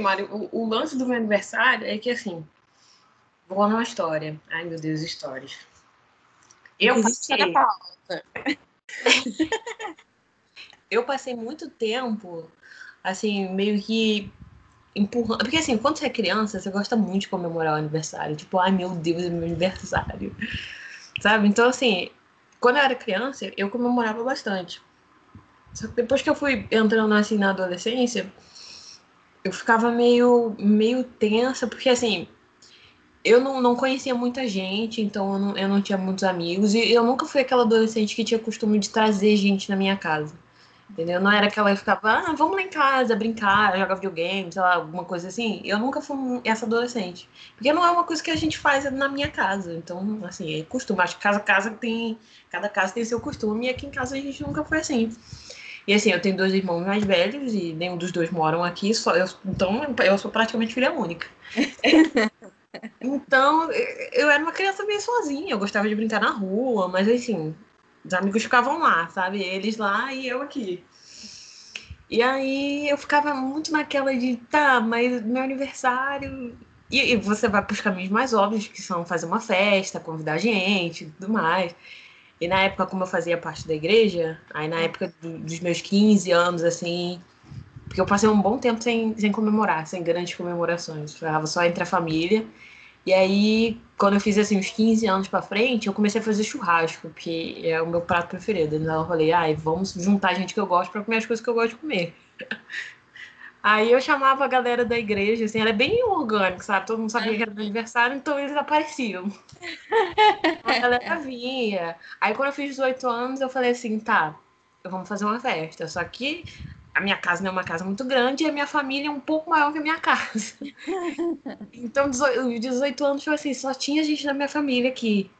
Mário, o, o lance do meu aniversário é que assim, vou numa história. Ai, meu Deus, histórias. Eu passei... eu passei muito tempo, assim, meio que empurrando. Porque assim, quando você é criança, você gosta muito de comemorar o aniversário. Tipo, ai meu Deus, é meu aniversário. Sabe? Então, assim, quando eu era criança, eu comemorava bastante. Só que depois que eu fui entrando assim na adolescência, eu ficava meio, meio tensa, porque assim, eu não, não conhecia muita gente, então eu não, eu não tinha muitos amigos, e eu nunca fui aquela adolescente que tinha costume de trazer gente na minha casa. Entendeu? Não era aquela que ficava, ah, vamos lá em casa brincar, jogar videogame, sei lá, alguma coisa assim. Eu nunca fui essa adolescente. Porque não é uma coisa que a gente faz na minha casa. Então, assim, é costume. Acho que cada casa tem. Cada casa tem seu costume, e aqui em casa a gente nunca foi assim. E assim, eu tenho dois irmãos mais velhos e nenhum dos dois moram aqui, só eu, então eu sou praticamente filha única. então, eu era uma criança meio sozinha, eu gostava de brincar na rua, mas assim, os amigos ficavam lá, sabe? Eles lá e eu aqui. E aí eu ficava muito naquela de, tá, mas meu aniversário. E, e você vai para os caminhos mais óbvios, que são fazer uma festa, convidar gente e tudo mais. E na época, como eu fazia parte da igreja, aí na época do, dos meus 15 anos, assim, porque eu passei um bom tempo sem, sem comemorar, sem grandes comemorações. Falava só entre a família. E aí, quando eu fiz assim uns 15 anos para frente, eu comecei a fazer churrasco, que é o meu prato preferido. Então eu falei, ai, vamos juntar gente que eu gosto para comer as coisas que eu gosto de comer. Aí eu chamava a galera da igreja, assim, era bem orgânico, sabe? Todo mundo sabia que era meu aniversário, então eles apareciam. a galera vinha. Aí quando eu fiz 18 anos, eu falei assim, tá, vamos fazer uma festa. Só que a minha casa não é uma casa muito grande e a minha família é um pouco maior que a minha casa. então, 18 anos foi assim, só tinha gente da minha família aqui.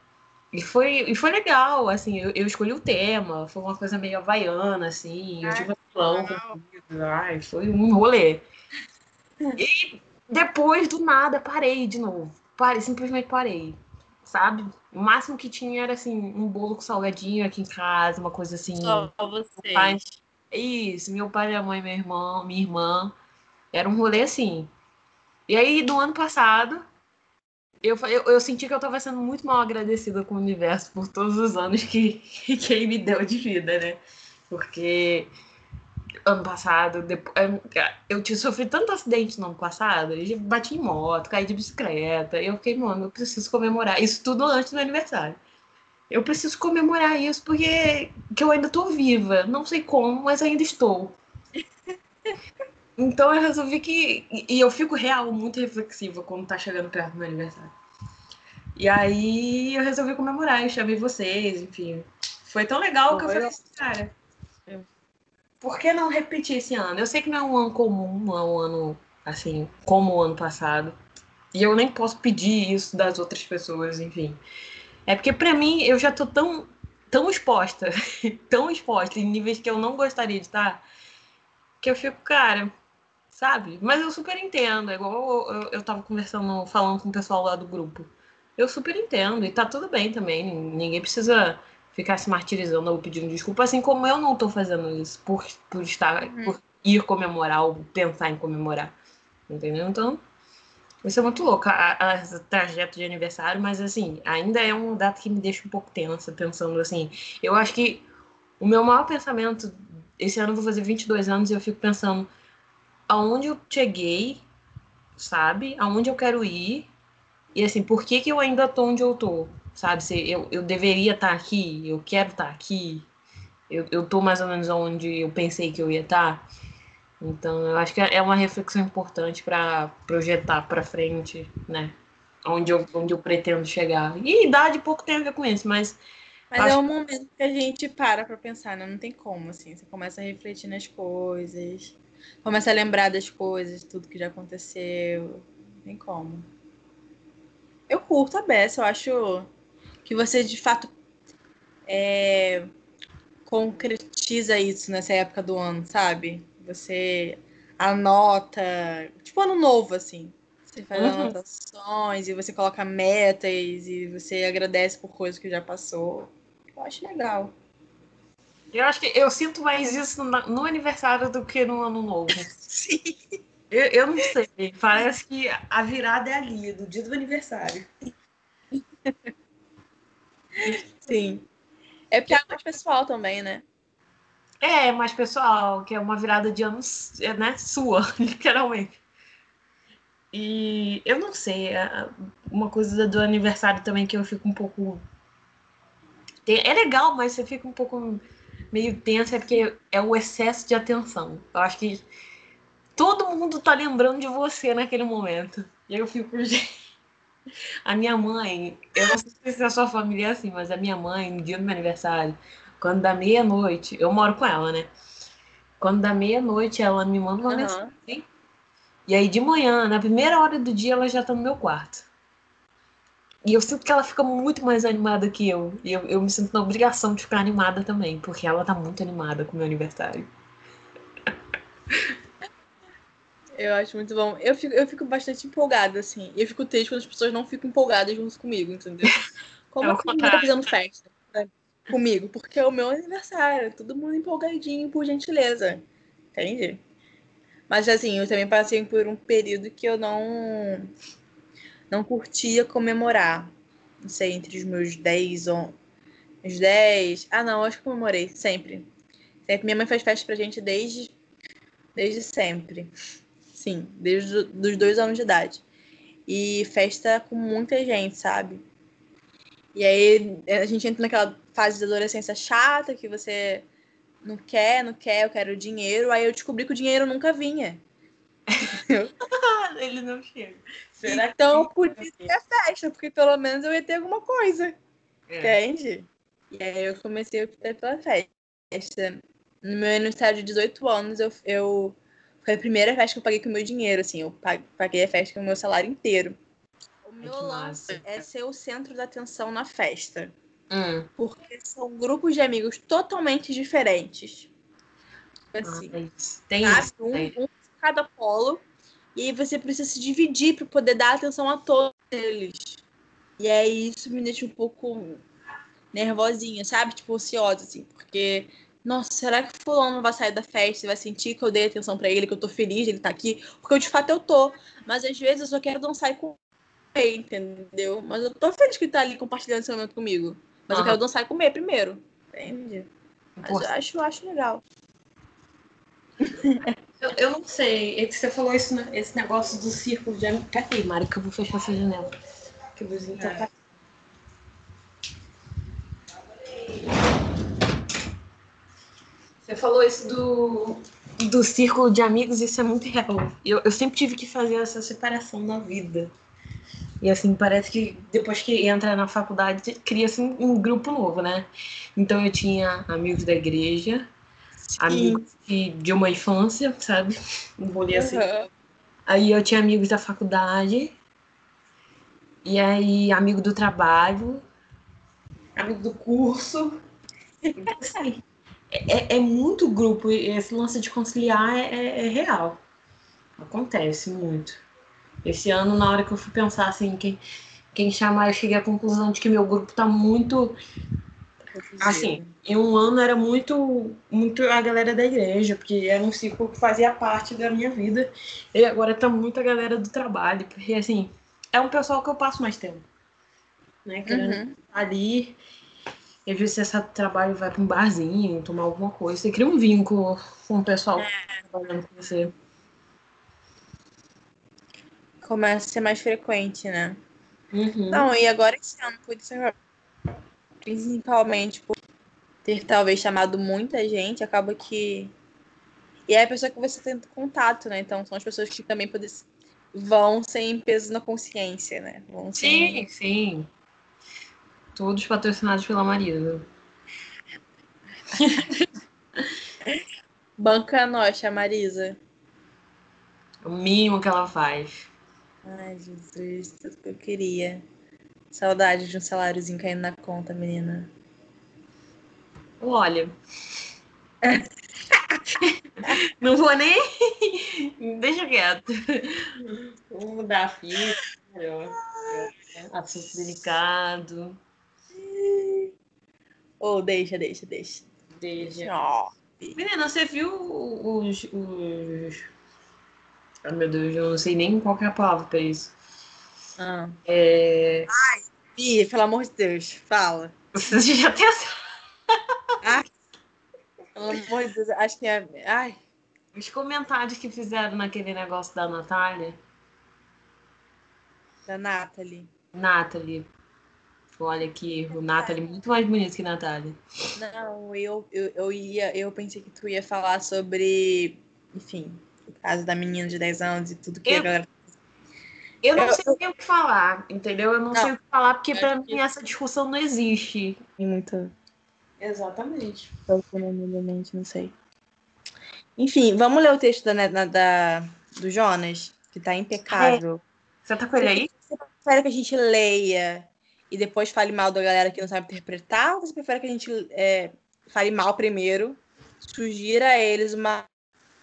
E foi, e foi legal, assim, eu, eu escolhi o tema, foi uma coisa meio havaiana, assim, eu tive um ai, foi um rolê. E depois, do nada, parei de novo. Parei, simplesmente parei, sabe? O máximo que tinha era, assim, um bolo com salgadinho aqui em casa, uma coisa assim. Só você. Isso, meu pai, minha mãe, meu irmão, minha irmã. Era um rolê assim. E aí, do ano passado, eu, eu, eu senti que eu estava sendo muito mal agradecida com o universo por todos os anos que, que ele me deu de vida, né? Porque ano passado, depois, eu tinha sofrido tanto acidente no ano passado, eu bati em moto, caí de bicicleta, eu fiquei, mano, eu preciso comemorar. Isso tudo antes do aniversário eu preciso comemorar isso porque que eu ainda estou viva. Não sei como, mas ainda estou. Então eu resolvi que. E eu fico real, muito reflexiva quando tá chegando perto do meu aniversário. E aí eu resolvi comemorar, eu chamei vocês, enfim. Foi tão legal que eu falei assim, cara. Por que não repetir esse ano? Eu sei que não é um ano comum, não é um ano assim, como o ano passado. E eu nem posso pedir isso das outras pessoas, enfim. É porque para mim eu já tô tão tão exposta, tão exposta em níveis que eu não gostaria de estar, que eu fico, cara, sabe? Mas eu super entendo, é igual eu, eu tava conversando, falando com o pessoal lá do grupo. Eu super entendo, e tá tudo bem também, ninguém precisa ficar se martirizando ou pedindo desculpa, assim como eu não tô fazendo isso por, por estar, uhum. por ir comemorar ou pensar em comemorar. Entendeu? Então, isso é muito louco, a, a, trajeto de aniversário, mas assim, ainda é uma data que me deixa um pouco tensa, pensando assim. Eu acho que o meu maior pensamento, esse ano eu vou fazer 22 anos e eu fico pensando aonde eu cheguei, sabe? Aonde eu quero ir e assim, por que, que eu ainda tô onde eu tô, sabe? Se eu, eu deveria estar tá aqui, eu quero estar tá aqui, eu, eu tô mais ou menos onde eu pensei que eu ia estar. Tá. Então, eu acho que é uma reflexão importante para projetar para frente, né? Onde eu, onde eu pretendo chegar. E idade pouco tem a ver com isso, mas. Mas é um momento que a gente para para pensar, né? Não tem como, assim. Você começa a refletir nas coisas, começa a lembrar das coisas, tudo que já aconteceu. Não tem como. Eu curto a Bessa, eu acho que você de fato é, concretiza isso nessa época do ano, sabe? Você anota, tipo ano novo, assim. Você faz uhum. anotações e você coloca metas e você agradece por coisas que já passou. Eu acho legal. Eu acho que eu sinto mais isso no, aniversário do que no ano novo. Sim. Eu, eu não sei. Parece que a virada é ali, do dia do aniversário. Sim. É porque é mais pessoal também, né? É, mais pessoal, que é uma virada de anos, né? Sua, literalmente. E eu não sei, é, uma coisa do aniversário também que eu fico um pouco. É legal, mas você fica um pouco meio tenso, é porque é o excesso de atenção. Eu acho que todo mundo tá lembrando de você naquele momento. E eu fico, A minha mãe, eu não sei se a sua família é assim, mas a minha mãe, no dia do meu aniversário, quando dá meia-noite, eu moro com ela, né? Quando dá meia-noite, ela me manda uma uhum. mensagem. E aí, de manhã, na primeira hora do dia, ela já tá no meu quarto. E eu sinto que ela fica muito mais animada que eu. E eu, eu me sinto na obrigação de ficar animada também, porque ela tá muito animada com o meu aniversário. Eu acho muito bom. Eu fico, eu fico bastante empolgada, assim. E eu fico triste quando as pessoas não ficam empolgadas junto comigo, entendeu? Como é assim tá fazendo festa né? comigo? Porque é o meu aniversário. Todo mundo empolgadinho, por gentileza. Entende? Mas assim, eu também passei por um período que eu não não curtia comemorar. Não sei, entre os meus 10 ou os 10. Ah, não, acho que comemorei sempre. Sempre minha mãe faz festa pra gente desde desde sempre. Sim, desde os dois anos de idade. E festa com muita gente, sabe? E aí a gente entra naquela fase de adolescência chata que você não quer, não quer, eu quero dinheiro. Aí eu descobri que o dinheiro nunca vinha. Ele não chega. Será então que podia ter festa, porque pelo menos eu ia ter alguma coisa. É. Entende? E aí eu comecei a optar pela festa. No meu aniversário de 18 anos, eu, eu foi a primeira festa que eu paguei com o meu dinheiro, assim. Eu paguei a festa com o meu salário inteiro. O meu lance é ser o centro da atenção na festa. Hum. Porque são grupos de amigos totalmente diferentes. Assim, ah, tem isso. Um, um de cada polo. E aí você precisa se dividir para poder dar atenção a todos eles. E aí isso me deixa um pouco nervosinha, sabe? Tipo, ansiosa, assim. Porque nossa, será que fulano vai sair da festa e vai sentir que eu dei atenção para ele, que eu tô feliz de ele estar tá aqui? Porque eu, de fato eu tô. Mas às vezes eu só quero dançar com ele, entendeu? Mas eu tô feliz que ele tá ali compartilhando esse momento comigo. Mas uhum. eu quero dançar e comer primeiro. Entende? Mas eu acho, eu acho legal. Eu, eu não sei. É que você falou isso, né? esse negócio do círculo de amigos. Cadê, Mari, que eu vou fechar essa janela? Que o vizinho tá é. Você falou isso do, do círculo de amigos, isso é muito real. Eu, eu sempre tive que fazer essa separação na vida. E assim, parece que depois que entra na faculdade, cria-se um, um, grupo novo, né? Então eu tinha amigos da igreja, Sim. amigos de, de uma infância, sabe? Não vou ler assim. Uhum. Aí eu tinha amigos da faculdade, e aí amigo do trabalho, amigo do curso. Assim, é, é muito grupo, esse lance de conciliar é, é, é, real. Acontece muito. Esse ano, na hora que eu fui pensar assim, quem, quem chamar, eu cheguei à conclusão de que meu grupo tá muito. Assim, em um ano era muito, muito a galera da igreja, porque era um ciclo que fazia parte da minha vida. E agora tá muito a galera do trabalho, porque assim, é um pessoal que eu passo mais tempo. Né? Querendo uhum. ali e às vezes você do trabalho vai para um barzinho, tomar alguma coisa. Você cria um vínculo com o pessoal é. trabalhando com você. Começa a ser mais frequente, né? Uhum. Não, e agora esse ano, principalmente por ter talvez chamado muita gente, acaba que. E é a pessoa que você tem contato, né? Então são as pessoas que também podem... vão sem peso na consciência, né? Vão sem... Sim, sim. Todos patrocinados pela Marisa. Banca nossa, Marisa. O mínimo que ela faz. Ai, Jesus, tudo que eu queria. Saudade de um saláriozinho caindo na conta, menina. Olha. Não vou nem. Deixa quieto. Vamos mudar a fita. Assunto delicado. Ou oh, deixa, deixa, deixa. Deixa. Oh. Menina, você viu os, os, Ah, meu Deus, eu não sei nem qual é a palavra pra isso. Ah. É... Ai, Bia, pelo amor de Deus, fala. Você já. Ai, pelo amor de Deus, acho que é. Ai, Os comentários que fizeram naquele negócio da Natália. da Nathalie. Nathalie. Olha que erro. Nathalie muito mais bonita que Natália. Não, eu, eu, eu ia. Eu pensei que tu ia falar sobre. Enfim, o caso da menina de 10 anos e tudo que Eu- a galera. Eu não Eu- sei o que falar, entendeu? Eu não, Não. sei o que falar, porque Eu pra acho mim essa discussão não existe. Tem muita. Exatamente. Provavelmente, não sei. Enfim, vamos ler o texto da, da, da- do Jonas, que tá impecável. Você tá com ele aí? Você prefere que a gente leia e depois fale mal da galera que não sabe interpretar? Ou você prefere que a gente é, fale mal primeiro, sugira a eles uma,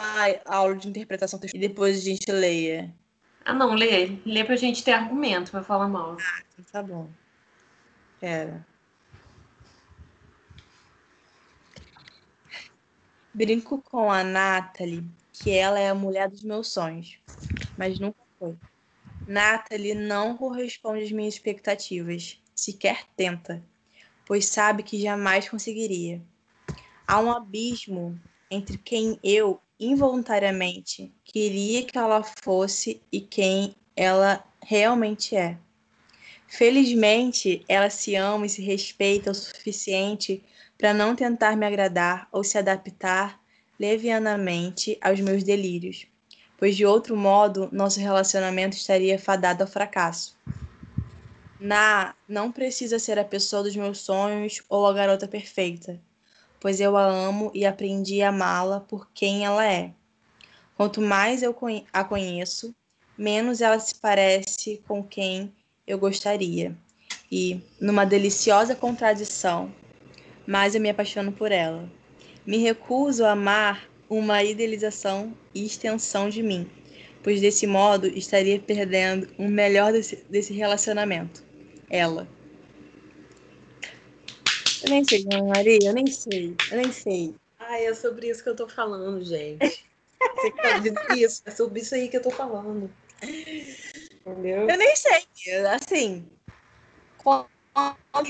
uma aula de interpretação textual e depois a gente leia? Ah, não, lê. Lê pra gente ter argumento pra falar mal. Tá bom. Pera. Brinco com a Nathalie que ela é a mulher dos meus sonhos, mas nunca foi. Nathalie não corresponde às minhas expectativas, sequer tenta, pois sabe que jamais conseguiria. Há um abismo entre quem eu involuntariamente queria que ela fosse e quem ela realmente é. Felizmente, ela se ama e se respeita o suficiente para não tentar me agradar ou se adaptar levianamente aos meus delírios, pois de outro modo nosso relacionamento estaria fadado ao fracasso. Na não precisa ser a pessoa dos meus sonhos ou a garota perfeita, pois eu a amo e aprendi a amá-la por quem ela é. Quanto mais eu a conheço, menos ela se parece com quem eu gostaria. E, numa deliciosa contradição, mais eu me apaixono por ela. Me recuso a amar uma idealização e extensão de mim, pois desse modo estaria perdendo o melhor desse, desse relacionamento. Ela. Eu nem sei, Ana Maria, eu nem sei, eu nem sei. Ai, é sobre isso que eu tô falando, gente. Você que tá dizendo isso, é sobre isso aí que eu tô falando. Entendeu? Eu nem sei, assim.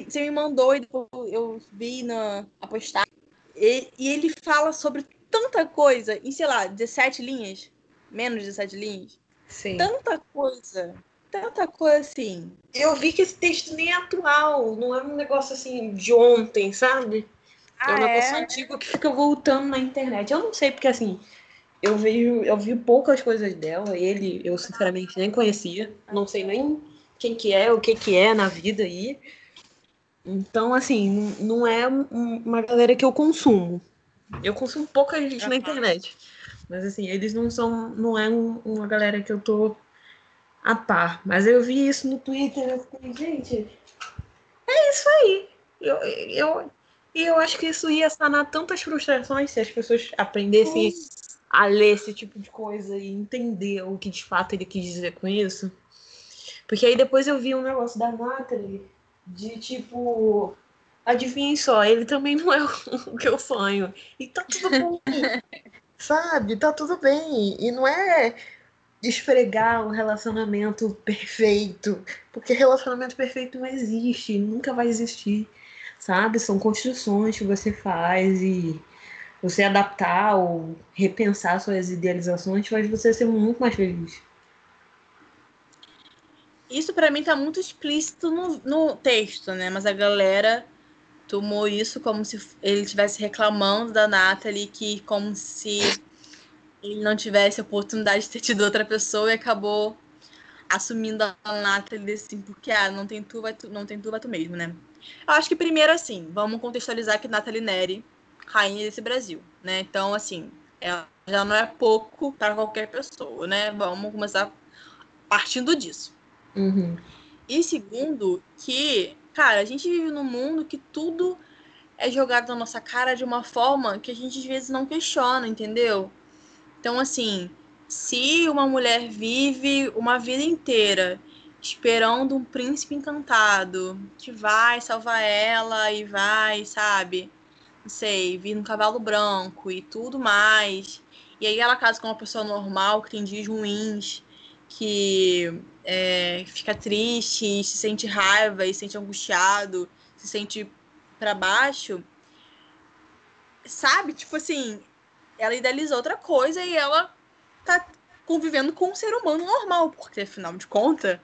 Você me mandou e depois eu vi na a postagem. E, e ele fala sobre tanta coisa em, sei lá, 17 linhas. Menos de 17 linhas. Sim. Tanta coisa. Tanta coisa assim. Eu vi que esse texto nem é atual, não é um negócio assim de ontem, sabe? é um Ah, negócio é? antigo que fica voltando na internet. Eu não sei, porque assim, eu vejo, eu vi poucas coisas dela. Ele, eu sinceramente nem conhecia. Não sei nem quem que é, o que que é na vida aí. Então, assim, não é um- uma galera que eu consumo. Eu consumo pouca gente na Aham. internet. Mas assim, eles não são, não é um- uma galera que eu tô a par. Mas eu vi isso no Twitter, eu fiquei, gente, é isso aí. Eu, eu, e eu acho que isso ia sanar tantas frustrações se as pessoas aprendessem a ler esse tipo de coisa e entender o que de fato ele quis dizer com isso. Porque aí depois eu vi um negócio da Natalie de tipo. Adivinhem só, ele também não é o que eu sonho. E tá tudo bem. sabe? Tá tudo bem. E não é esfregar um relacionamento perfeito. Porque relacionamento perfeito não existe, nunca vai existir. Sabe? São construções que você faz e você adaptar ou repensar suas idealizações faz você ser muito mais feliz. Isso pra mim tá muito explícito no, no texto, né? Mas a galera tomou isso como se ele estivesse reclamando da Nathalie, que como se ele não tivesse a oportunidade de ter tido outra pessoa e acabou assumindo a Nathalie assim, porque ah, não tem tu, vai tu, não tem tu, vai tu mesmo, né? Eu acho que primeiro assim, vamos contextualizar que Nathalie Neri, rainha desse Brasil, né? Então, assim, ela já não é pouco para qualquer pessoa, né? Vamos começar partindo disso. Uhum. E segundo, que, cara, a gente vive num mundo que tudo é jogado na nossa cara de uma forma que a gente às vezes não questiona, entendeu? Então, assim, se uma mulher vive uma vida inteira esperando um príncipe encantado que vai salvar ela e vai, sabe, não sei, vir no cavalo branco e tudo mais. E aí ela casa com uma pessoa normal, que tem dias ruins, que é, fica triste, se sente raiva e se sente angustiado, se sente para baixo. Sabe? Tipo assim, ela idealizou outra coisa e ela tá convivendo com um ser humano normal, porque afinal de contas,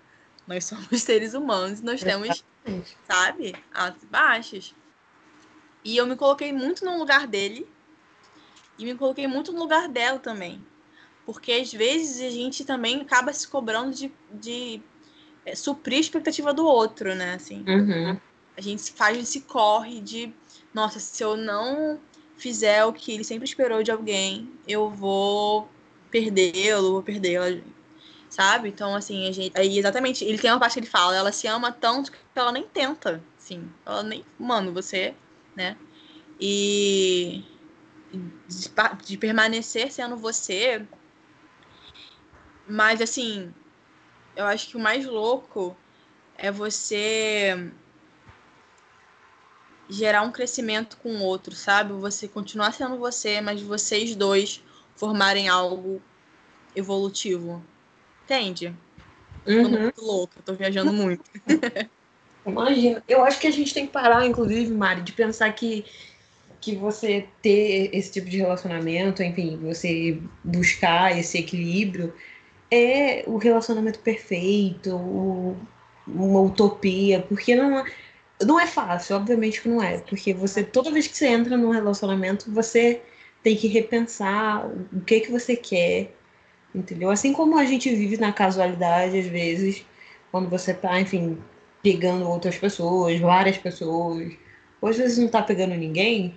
nós somos seres humanos e nós temos, sabe, altos e baixos. E eu me coloquei muito no lugar dele e me coloquei muito no lugar dela também. Porque às vezes a gente também acaba se cobrando de, de é, suprir a expectativa do outro, né? Assim, uhum. A gente faz esse corre de, nossa, se eu não fizer o que ele sempre esperou de alguém, eu vou perdê-lo, vou perdê-la, sabe? Então, assim, a gente. Aí, exatamente, ele tem uma parte que ele fala, ela se ama tanto que ela nem tenta, assim. Ela nem. Mano, você né? E de, de permanecer sendo você. Mas assim, eu acho que o mais louco é você gerar um crescimento com o outro, sabe? Você continuar sendo você, mas vocês dois formarem algo evolutivo. Entende? Uhum. Tô muito louca, tô viajando muito. Imagina. Eu acho que a gente tem que parar, inclusive, Mari, de pensar que, que você ter esse tipo de relacionamento, enfim, você buscar esse equilíbrio, é o relacionamento perfeito, o, uma utopia, porque não, não é fácil, obviamente que não é, porque você, toda vez que você entra num relacionamento, você tem que repensar o que que você quer, entendeu? Assim como a gente vive na casualidade, às vezes, quando você tá, enfim, pegando outras pessoas, várias pessoas, ou às vezes não tá pegando ninguém,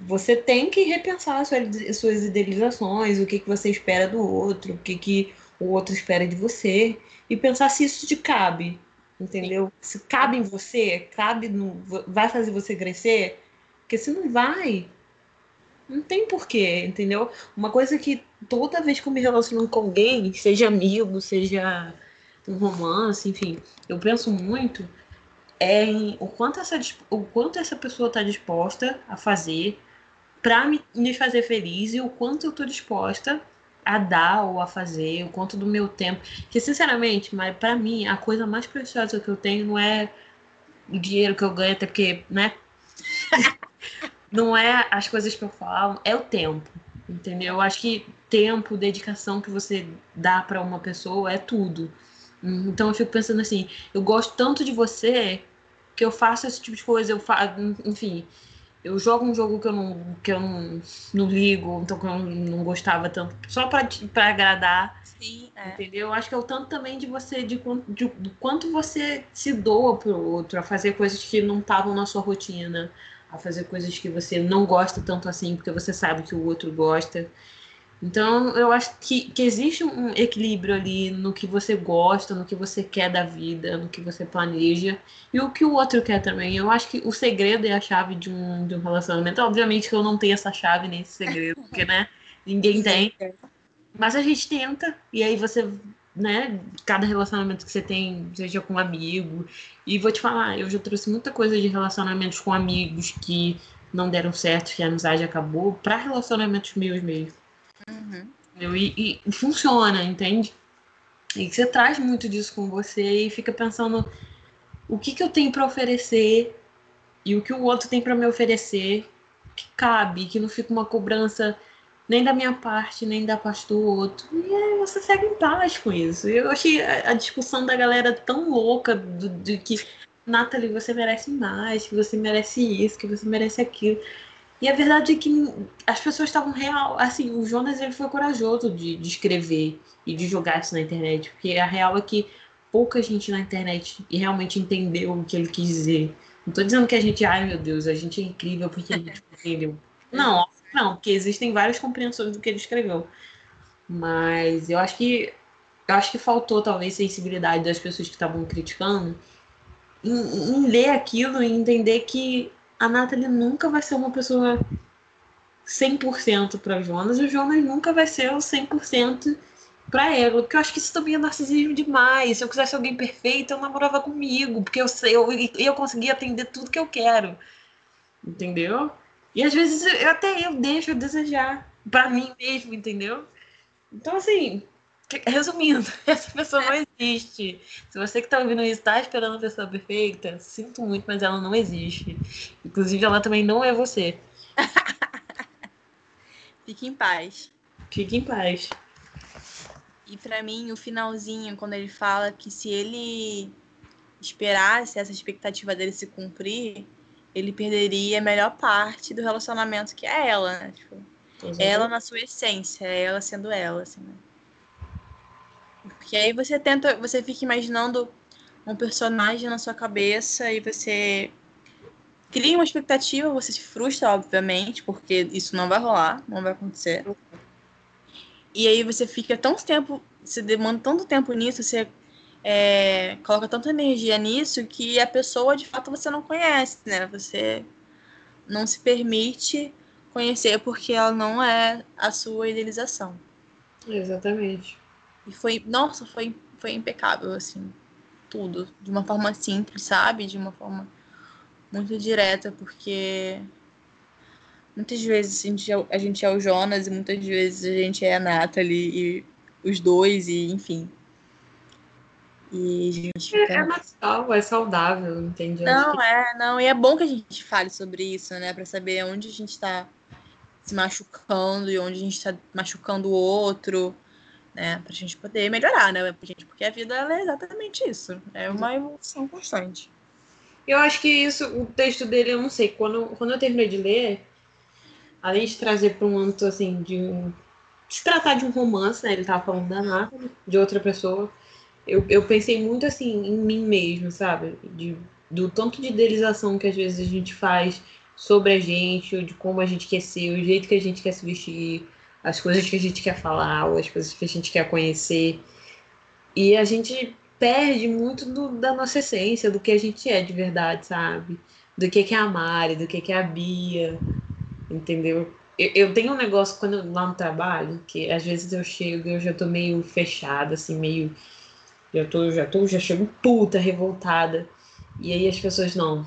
você tem que repensar suas, suas idealizações, o que, que você espera do outro, o que, que o outro espera de você, e pensar se isso te cabe, entendeu? Se cabe em você, cabe no, vai fazer você crescer, porque se não vai, não tem porquê, entendeu? Uma coisa que toda vez que eu me relaciono com alguém, seja amigo, seja um romance, enfim, eu penso muito é em o quanto essa, o quanto essa pessoa está disposta a fazer para me, me fazer feliz e o quanto eu estou disposta a dar ou a fazer, o quanto do meu tempo. Que, sinceramente, mas para mim, a coisa mais preciosa que eu tenho não é o dinheiro que eu ganho, até porque, né? não é as coisas que eu falo, é o tempo. Entendeu? Eu acho que tempo, dedicação que você dá para uma pessoa é tudo. Então eu fico pensando assim, eu gosto tanto de você que eu faço esse tipo de coisa, eu faço, enfim, eu jogo um jogo que eu não, que eu não, não ligo, então que eu não gostava tanto, só para agradar. Sim, é. Entendeu? Eu acho que é o tanto também de você, de, de, do quanto você se doa pro outro, a fazer coisas que não estavam na sua rotina, a fazer coisas que você não gosta tanto assim, porque você sabe que o outro gosta. Então, eu acho que, que existe um equilíbrio ali no que você gosta, no que você quer da vida, no que você planeja e o que o outro quer também. Eu acho que o segredo é a chave de um, de um relacionamento. Obviamente que eu não tenho essa chave nem esse segredo, porque, né, ninguém tem. Mas a gente tenta, e aí você, né, cada relacionamento que você tem, seja com um amigo. E vou te falar, eu já trouxe muita coisa de relacionamentos com amigos que não deram certo, que a amizade acabou, para relacionamentos meus mesmo. Uhum. E, e, funciona, entende? E você traz muito disso com você e fica pensando o que, que eu tenho para oferecer e o que o outro tem para me oferecer que cabe, que não fica uma cobrança nem da minha parte, nem da parte do outro. E aí você segue em paz com isso. Eu achei a, a discussão da galera tão louca do, de que, Nathalie, você merece mais, que você merece isso, que você merece aquilo. E a verdade é que as pessoas estavam real. Assim, o Jonas ele foi corajoso de, de escrever e de jogar isso na internet. Porque a real é que pouca gente na internet realmente entendeu o que ele quis dizer. Não tô dizendo que a gente, ai meu Deus, a gente é incrível porque a gente entendeu. Não, não, porque existem várias compreensões do que ele escreveu. Mas eu acho que eu acho que faltou talvez sensibilidade das pessoas que estavam criticando em, em ler aquilo e entender que a Nathalie nunca vai ser uma pessoa 100% para Jonas e o Jonas nunca vai ser o 100% para ela, porque eu acho que isso também é narcisismo demais. Se eu quisesse alguém perfeito, eu namorava comigo, porque eu sei, eu, eu conseguia atender tudo que eu quero. Entendeu? E às vezes eu, até eu deixo a desejar para mim mesmo, entendeu? Então, assim, resumindo, essa pessoa não. Se você que tá ouvindo isso tá esperando a pessoa perfeita, sinto muito, mas ela não existe. Inclusive, ela também não é você. Fique em paz. Fique em paz. E para mim, o finalzinho, quando ele fala que se ele esperasse essa expectativa dele se cumprir, ele perderia a melhor parte do relacionamento, que é ela, né? Tipo, ela na sua essência, ela sendo ela, assim, né? Porque aí você tenta, você fica imaginando um personagem na sua cabeça e você cria uma expectativa, você se frustra, obviamente, porque isso não vai rolar, não vai acontecer. E aí você fica tanto tempo, você demanda tanto tempo nisso, você é, coloca tanta energia nisso que a pessoa de fato você não conhece, né? Você não se permite conhecer porque ela não é a sua idealização. Exatamente. E foi, nossa, foi, foi impecável, assim, tudo. De uma forma simples, sabe? De uma forma muito direta, porque muitas vezes a gente, é, a gente é o Jonas e muitas vezes a gente é a Nathalie e os dois, e enfim. E a gente fica... É natural, é saudável, entende? Não, que... é, não. E é bom que a gente fale sobre isso, né? Pra saber onde a gente tá se machucando e onde a gente tá machucando o outro, né? Pra gente poder melhorar, né? Porque a vida é exatamente isso. É uma evolução constante. Eu acho que isso, o texto dele, eu não sei, quando, quando eu terminei de ler, além de trazer para um âmbito assim, de, um, se tratar de um romance, né? Ele tava falando da Nathalie, de outra pessoa eu, eu pensei muito assim em mim mesmo, sabe? De, do tanto de idealização que às vezes a gente faz sobre a gente, de como a gente quer ser, o jeito que a gente quer se vestir, as coisas que a gente quer falar, ou as coisas que a gente quer conhecer. E a gente perde muito do, da nossa essência, do que a gente é de verdade, sabe? Do que, é a Mari, do que, é a Bia, entendeu? Eu, eu tenho um negócio quando lá no trabalho, que às vezes eu chego e eu já tô meio fechada, assim, meio já tô, já tô, já chego puta, revoltada. E aí as pessoas, não,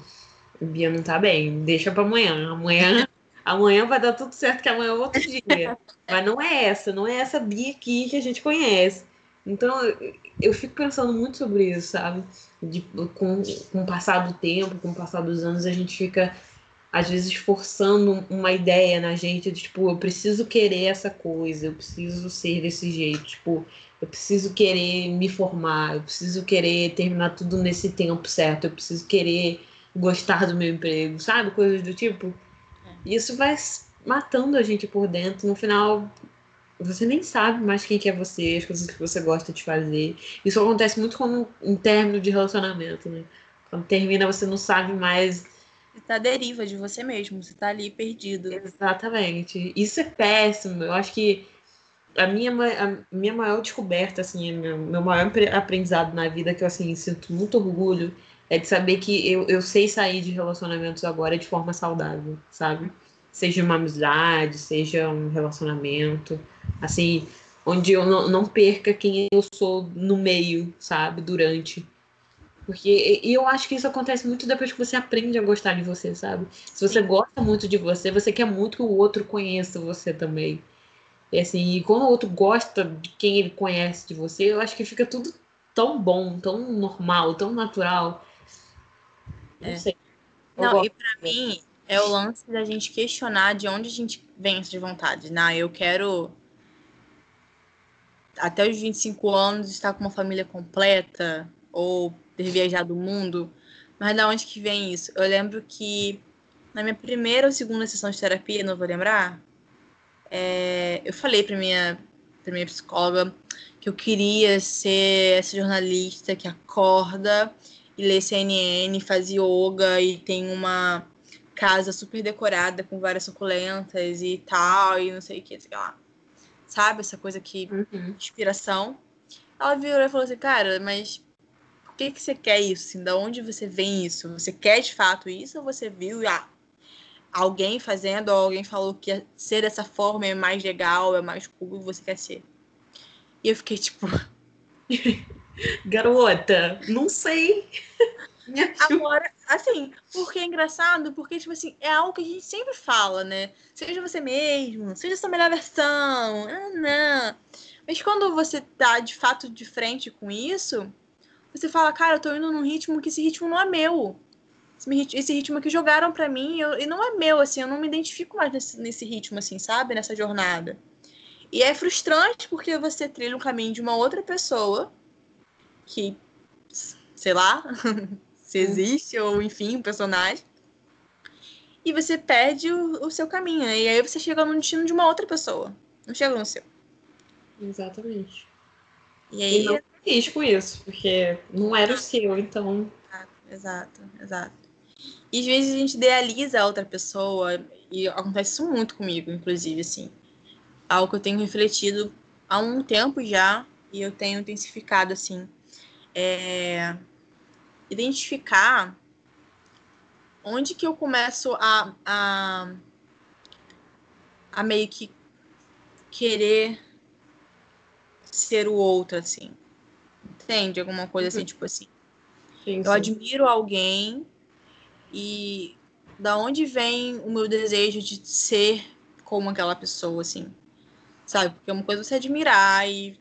Bia não tá bem, deixa pra amanhã. Amanhã, amanhã vai dar tudo certo, que amanhã é outro dia. Mas não é essa, não é essa Bia aqui que a gente conhece. Então, eu fico pensando muito sobre isso, sabe? De, com, com o passar do tempo, com o passar dos anos, a gente fica, às vezes, forçando uma ideia na gente de, tipo, eu preciso querer essa coisa, eu preciso ser desse jeito. Tipo, eu preciso querer me formar, eu preciso querer terminar tudo nesse tempo certo, eu preciso querer gostar do meu emprego, sabe? Coisas do tipo. E é. isso vai matando a gente por dentro. No final, você nem sabe mais quem que é você, as coisas que você gosta de fazer. Isso acontece muito com um término de relacionamento, né? Quando termina, você não sabe mais. Você tá à deriva de você mesmo, você tá ali perdido. Exatamente. Isso é péssimo. Eu acho que a minha, a minha maior descoberta, assim, meu, meu maior aprendizado na vida, que eu assim, sinto muito orgulho, é de saber que eu, eu sei sair de relacionamentos agora de forma saudável, sabe? Seja uma amizade, seja um relacionamento, assim, onde eu não, não perca quem eu sou no meio, sabe? Durante. Porque e eu acho que isso acontece muito depois que você aprende a gostar de você, sabe? Se você gosta muito de você, você quer muito que o outro conheça você também. E assim, e quando o outro gosta de quem ele conhece de você, eu acho que fica tudo tão bom, tão normal, tão natural. Não é. sei. Eu Não, e para mim é o lance da gente questionar de onde a gente vem essas vontades. Né? Eu quero até os 25 anos estar com uma família completa ou ter viajado o mundo, mas da onde que vem isso? Eu lembro que na minha primeira ou segunda sessão de terapia, não vou lembrar, é, eu falei para minha, pra minha psicóloga que eu queria ser essa jornalista que acorda e lê CNN, faz yoga e tem uma casa super decorada com várias suculentas e tal, e não sei o que, sei lá. Sabe? Essa coisa que. Uhum. Inspiração. Ela virou e falou assim, cara, mas por que, que você quer isso? Assim, da onde você vem isso? Você quer de fato isso ou você viu ah, alguém fazendo, ou alguém falou que ser dessa forma é mais legal, é mais cool e você quer ser. E eu fiquei tipo. Garota, não sei. agora, Assim, porque é engraçado, porque, tipo assim, é algo que a gente sempre fala, né? Seja você mesmo, seja sua melhor versão. Ah, não. Mas quando você tá de fato de frente com isso, você fala, cara, eu tô indo num ritmo que esse ritmo não é meu. Esse ritmo que jogaram para mim, eu, e não é meu, assim, eu não me identifico mais nesse, nesse ritmo, assim, sabe? Nessa jornada. E é frustrante porque você trilha um caminho de uma outra pessoa que, sei lá, se existe, ou enfim, um personagem. E você perde o, o seu caminho, né? E aí você chega no destino de uma outra pessoa. Não chega no seu. Exatamente. E aí. E não feliz com isso, porque não era o seu, então. Exato, exato. E às vezes a gente idealiza a outra pessoa, e acontece isso muito comigo, inclusive, assim. Algo que eu tenho refletido há um tempo já, e eu tenho intensificado, assim. É, identificar onde que eu começo a, a, a meio que querer ser o outro, assim. Entende? Alguma coisa assim, uhum. tipo assim. Sim, eu sim. admiro alguém e da onde vem o meu desejo de ser como aquela pessoa, assim. Sabe? Porque é uma coisa você admirar e.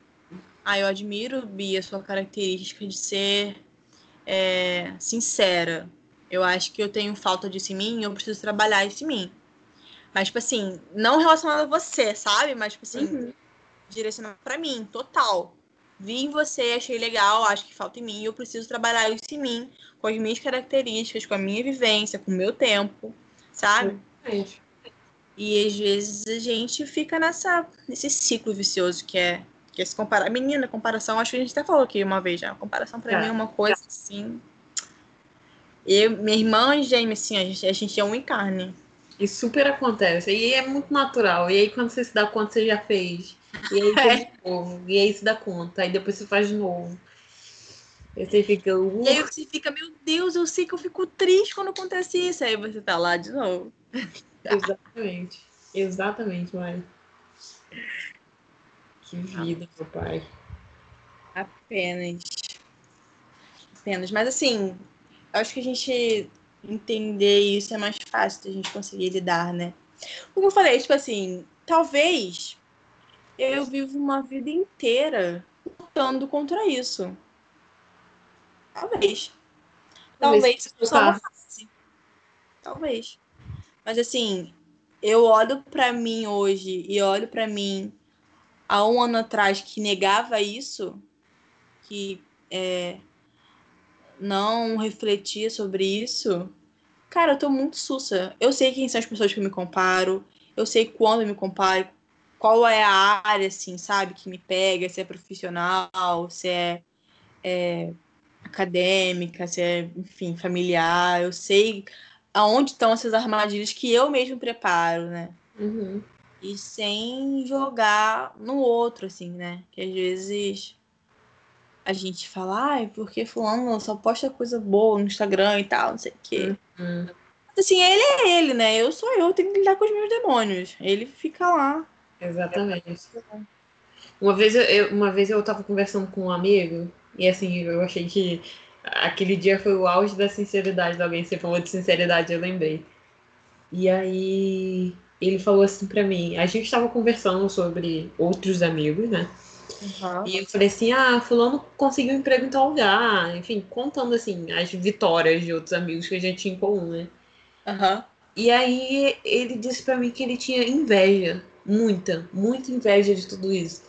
Ah, eu admiro, Bia, sua característica de ser é, sincera. Eu acho que eu tenho falta disso em mim e eu preciso trabalhar isso em mim. Mas, tipo assim, não relacionado a você, sabe? Mas, tipo assim, uhum. direcionado pra mim, total. Vi em você, achei legal, acho que falta em mim, e eu preciso trabalhar isso em mim, com as minhas características, com a minha vivência, com o meu tempo, sabe? Exatamente. E às vezes a gente fica nessa, nesse ciclo vicioso que é porque se comparar. Menina, comparação, acho que a gente até falou aqui uma vez já. Comparação pra mim é uma coisa assim. Eu, minha irmã e Jamie, assim, a gente, a gente é um em carne. E super acontece. E é muito natural. E aí, quando você se dá conta, você já fez. E aí, faz é. de novo. E aí, se dá conta. Aí, depois você faz de novo. E você fica. Uh. E aí, você fica, meu Deus, eu sei que eu fico triste quando acontece isso. Aí, você tá lá de novo. Exatamente. Exatamente, Mari. Que vida, meu pai. Apenas. Apenas. Mas assim, acho que a gente entender isso é mais fácil da gente conseguir lidar, né? Como eu falei, tipo assim, talvez eu vivo uma vida inteira lutando contra isso. Talvez. Talvez, Talvez só uma fase. Talvez. Mas assim, eu olho para mim hoje e olho para mim há um ano atrás que negava isso, que é, não refletia sobre isso, cara, eu tô muito sussa. Eu sei quem são as pessoas que eu me comparo, eu sei quando eu me comparo, qual é a área, assim, sabe, que me pega, se é profissional, se é, é acadêmica, se é, enfim, familiar. Eu sei aonde estão essas armadilhas que eu mesmo preparo, né? Uhum e sem jogar no outro, assim, né? Que às vezes a gente fala, ai, porque fulano só posta coisa boa no Instagram e tal, não sei o quê. Uhum. Assim, ele é ele, né? Eu sou eu, tenho que lidar com os meus demônios. Ele fica lá. Exatamente. Uma vez eu, uma vez eu tava conversando com um amigo, e assim, eu achei que aquele dia foi o auge da sinceridade de alguém. Você falou de sinceridade, eu lembrei. E aí ele falou assim para mim, a gente estava conversando sobre outros amigos, né? Uhum. E eu falei assim, ah, fulano conseguiu um emprego em tal lugar, enfim, contando assim as vitórias de outros amigos que a gente tinha em comum, né? Uhum. E aí ele disse para mim que ele tinha inveja, muita, muita inveja de tudo isso.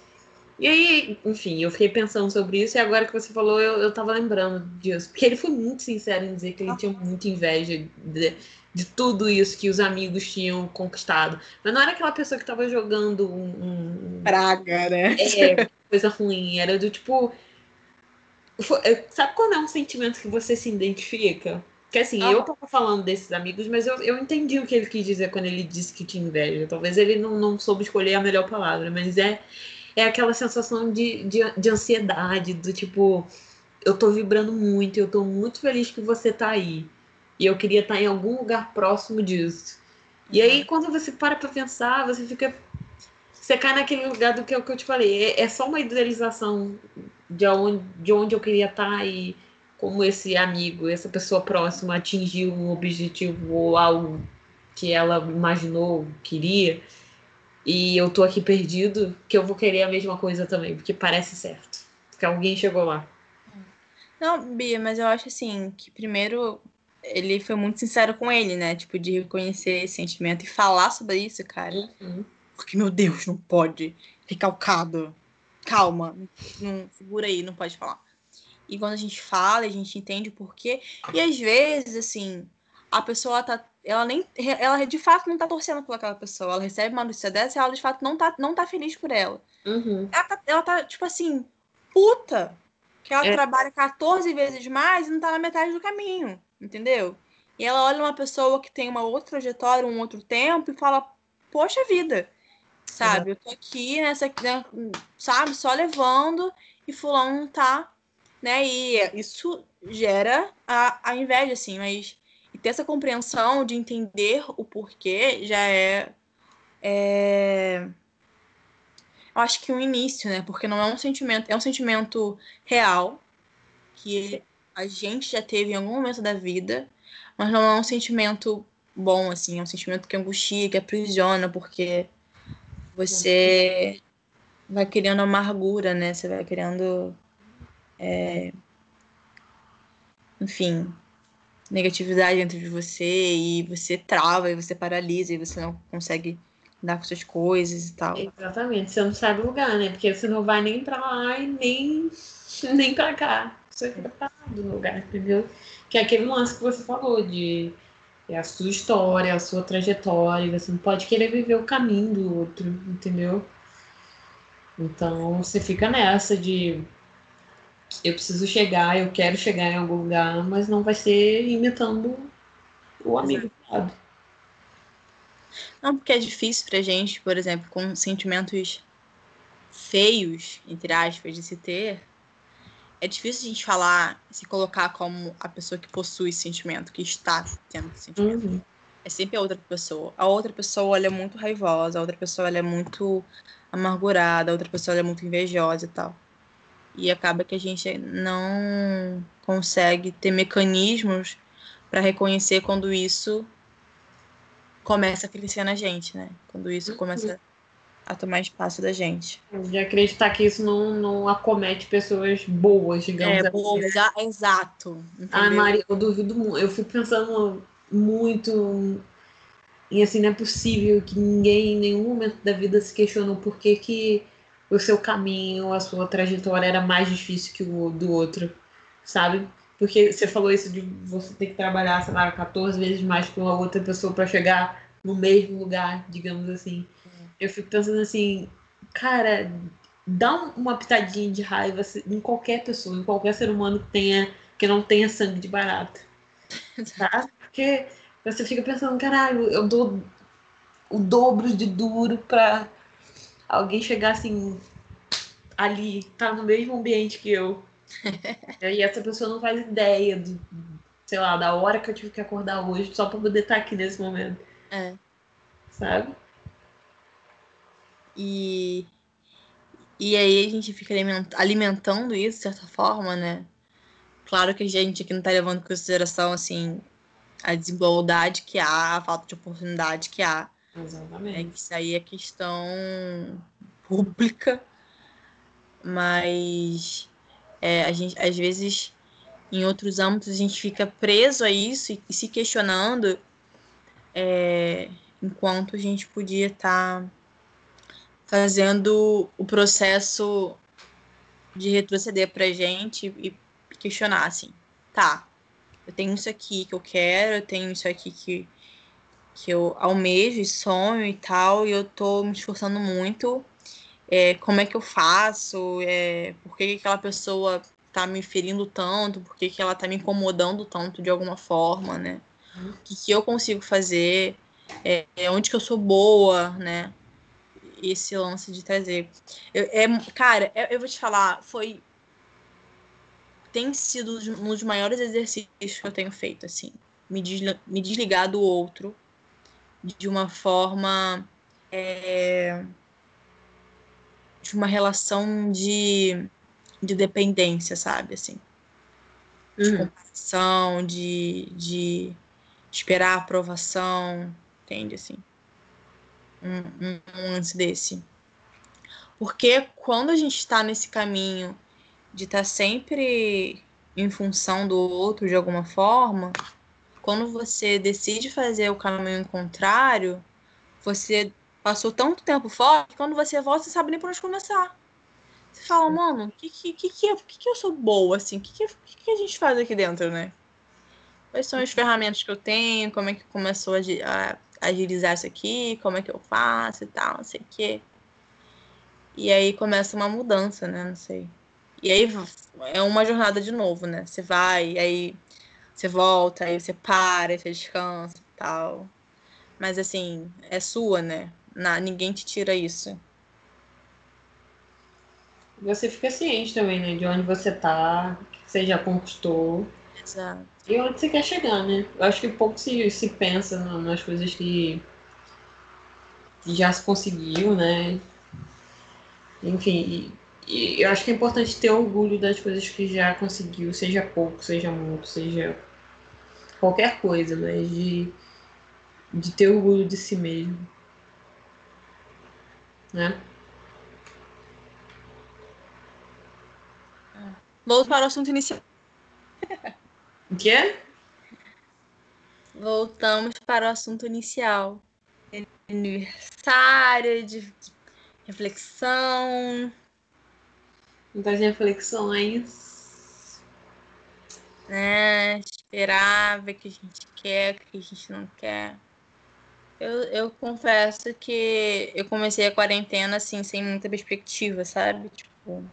E aí, enfim, eu fiquei pensando sobre isso e agora que você falou, eu, eu tava lembrando disso. Porque ele foi muito sincero em dizer que ele tinha muita inveja de, de tudo isso que os amigos tinham conquistado. Mas não era aquela pessoa que tava jogando um. um Praga, né? É, coisa ruim. Era do tipo. Foi, sabe quando é um sentimento que você se identifica? Que assim, ah. eu tava falando desses amigos, mas eu, eu entendi o que ele quis dizer quando ele disse que tinha inveja. Talvez ele não, não soube escolher a melhor palavra, mas é, é aquela sensação de, de, de ansiedade, do tipo, eu tô vibrando muito, eu tô muito feliz que você tá aí. E eu queria estar em algum lugar próximo disso. E aí, uhum. quando você para pra pensar, você fica. Você cai naquele lugar do que, que eu te falei. É, é só uma idealização de onde, de onde eu queria estar e como esse amigo, essa pessoa próxima atingiu um objetivo ou algo que ela imaginou, queria, e eu tô aqui perdido, que eu vou querer a mesma coisa também, porque parece certo. Porque alguém chegou lá. Não, Bia, mas eu acho assim que primeiro ele foi muito sincero com ele, né? Tipo, de reconhecer esse sentimento e falar sobre isso, cara. Uhum. Porque, meu Deus, não pode. Recalcado. Calma. Não, segura aí, não pode falar. E quando a gente fala, a gente entende o porquê. E às vezes, assim, a pessoa tá. Ela nem. Ela de fato não tá torcendo por aquela pessoa. Ela recebe uma notícia dessa e ela de fato não tá, não tá feliz por ela. Uhum. Ela, tá, ela tá, tipo assim, puta. Que ela é. trabalha 14 vezes mais e não tá na metade do caminho entendeu? E ela olha uma pessoa que tem uma outra trajetória, um outro tempo e fala: Poxa vida, sabe? Eu tô aqui nessa, né, sabe, só levando e fulano tá, né? E isso gera a, a inveja, assim, mas e ter essa compreensão de entender o porquê já é, é eu acho que um início, né? Porque não é um sentimento, é um sentimento real que a gente já teve em algum momento da vida, mas não é um sentimento bom, assim, é um sentimento que angustia, que aprisiona, porque você vai criando amargura, né? Você vai criando. É... Enfim, negatividade dentro de você e você trava e você paralisa e você não consegue dar com suas coisas e tal. Exatamente, você não sabe o lugar, né? Porque você não vai nem pra lá e nem, nem pra cá você fica parado no lugar, entendeu? Que é aquele lance que você falou de é a sua história, a sua trajetória, você não pode querer viver o caminho do outro, entendeu? Então você fica nessa de eu preciso chegar, eu quero chegar em algum lugar, mas não vai ser imitando o amigo do lado. Não, porque é difícil pra gente, por exemplo, com sentimentos feios, entre aspas, de se ter, é difícil a gente falar, se colocar como a pessoa que possui esse sentimento, que está tendo esse sentimento. Uhum. É sempre a outra pessoa. A outra pessoa ela é muito raivosa, a outra pessoa ela é muito amargurada, a outra pessoa ela é muito invejosa e tal. E acaba que a gente não consegue ter mecanismos para reconhecer quando isso começa a crescer na gente, né? Quando isso uhum. começa a tomar espaço da gente. De acreditar que isso não, não acomete pessoas boas, digamos é, assim. Boas, ah, exato. Ah, Maria, eu duvido muito. Eu fico pensando muito e assim, não é possível que ninguém em nenhum momento da vida se questionou por que, que o seu caminho, a sua trajetória era mais difícil que o do outro, sabe? Porque você falou isso de você ter que trabalhar, sei lá, 14 vezes mais que uma outra pessoa para chegar no mesmo lugar, digamos assim eu fico pensando assim, cara, dá uma pitadinha de raiva em qualquer pessoa, em qualquer ser humano que tenha que não tenha sangue de barata. Tá? Porque você fica pensando, caralho, eu dou o dobro de duro pra alguém chegar assim ali, tá no mesmo ambiente que eu. e essa pessoa não faz ideia do, sei lá, da hora que eu tive que acordar hoje só pra poder estar aqui nesse momento. É. Sabe? E, e aí a gente fica alimentando isso, de certa forma, né? Claro que a gente aqui não está levando em consideração, assim, a desigualdade que há, a falta de oportunidade que há. Exatamente. É que isso aí é questão pública, mas é, a gente, às vezes, em outros âmbitos, a gente fica preso a isso e, e se questionando é, enquanto a gente podia estar... Tá fazendo o processo de retroceder pra gente e questionar assim, tá, eu tenho isso aqui que eu quero, eu tenho isso aqui que, que eu almejo e sonho e tal, e eu tô me esforçando muito. É, como é que eu faço? É, por que aquela pessoa tá me ferindo tanto? Por que, que ela tá me incomodando tanto de alguma forma, né? Uhum. O que, que eu consigo fazer? É, onde que eu sou boa, né? Esse lance de trazer. Eu, é, cara, eu, eu vou te falar, foi. Tem sido um dos maiores exercícios que eu tenho feito, assim. Me, desli me desligar do outro de uma forma. É, de uma relação de, de dependência, sabe? Assim. de uhum. comparação, de, de esperar aprovação, entende? Assim, um, um, lance desse. Porque quando a gente está nesse caminho de estar tá sempre em função do outro de alguma forma, quando você decide fazer o caminho contrário, você passou tanto tempo fora que quando você volta, você sabe nem por onde começar. Você fala, mano, o que, que, que, que, que, que eu sou boa, assim? O que, que, que, a gente faz aqui dentro, né? Quais são as ferramentas que eu tenho? Como é que começou a, a agilizar isso aqui? Como é que eu faço e tal, não sei o quê. E aí começa uma mudança, né? Não sei. E aí é uma jornada de novo, né? Você vai, aí você volta, aí você para, aí você descansa e tal. Mas assim, é sua, né? Na, ninguém te tira isso você fica ciente também, né? De onde você tá, que você já conquistou. Exato. E onde você quer chegar, né? Eu acho que pouco se, se pensa nas coisas que, que já se conseguiu, né? Enfim, e, e eu acho que é importante ter orgulho das coisas que já conseguiu, seja pouco, seja muito, seja qualquer coisa, mas de, de ter orgulho de si mesmo. Né? Volto para o assunto inicial. O quê? Voltamos para o assunto inicial. Aniversário, de reflexão. Muitas reflexões. Né? Esperar, ver o que a gente quer, o que a gente não quer. Eu, eu confesso que eu comecei a quarentena assim, sem muita perspectiva, sabe? Tipo,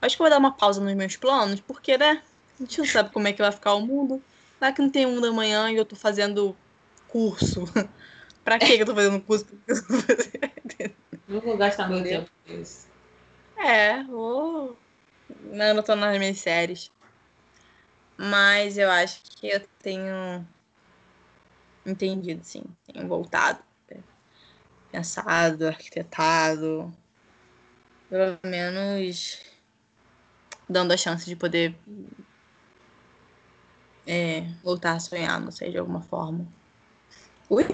Acho que vou dar uma pausa nos meus planos, porque, né? A gente não sabe como é que vai ficar o mundo. Vai que não tem mundo amanhã e eu tô fazendo curso. pra que eu tô fazendo curso? Não vou gastar meu tempo com isso. É, vou. Não, tô nas minhas séries. Mas eu acho que eu tenho entendido, sim. Tenho voltado, pensado, arquitetado. Pelo menos dando a chance de poder é, voltar a sonhar, não sei, de alguma forma. Ui?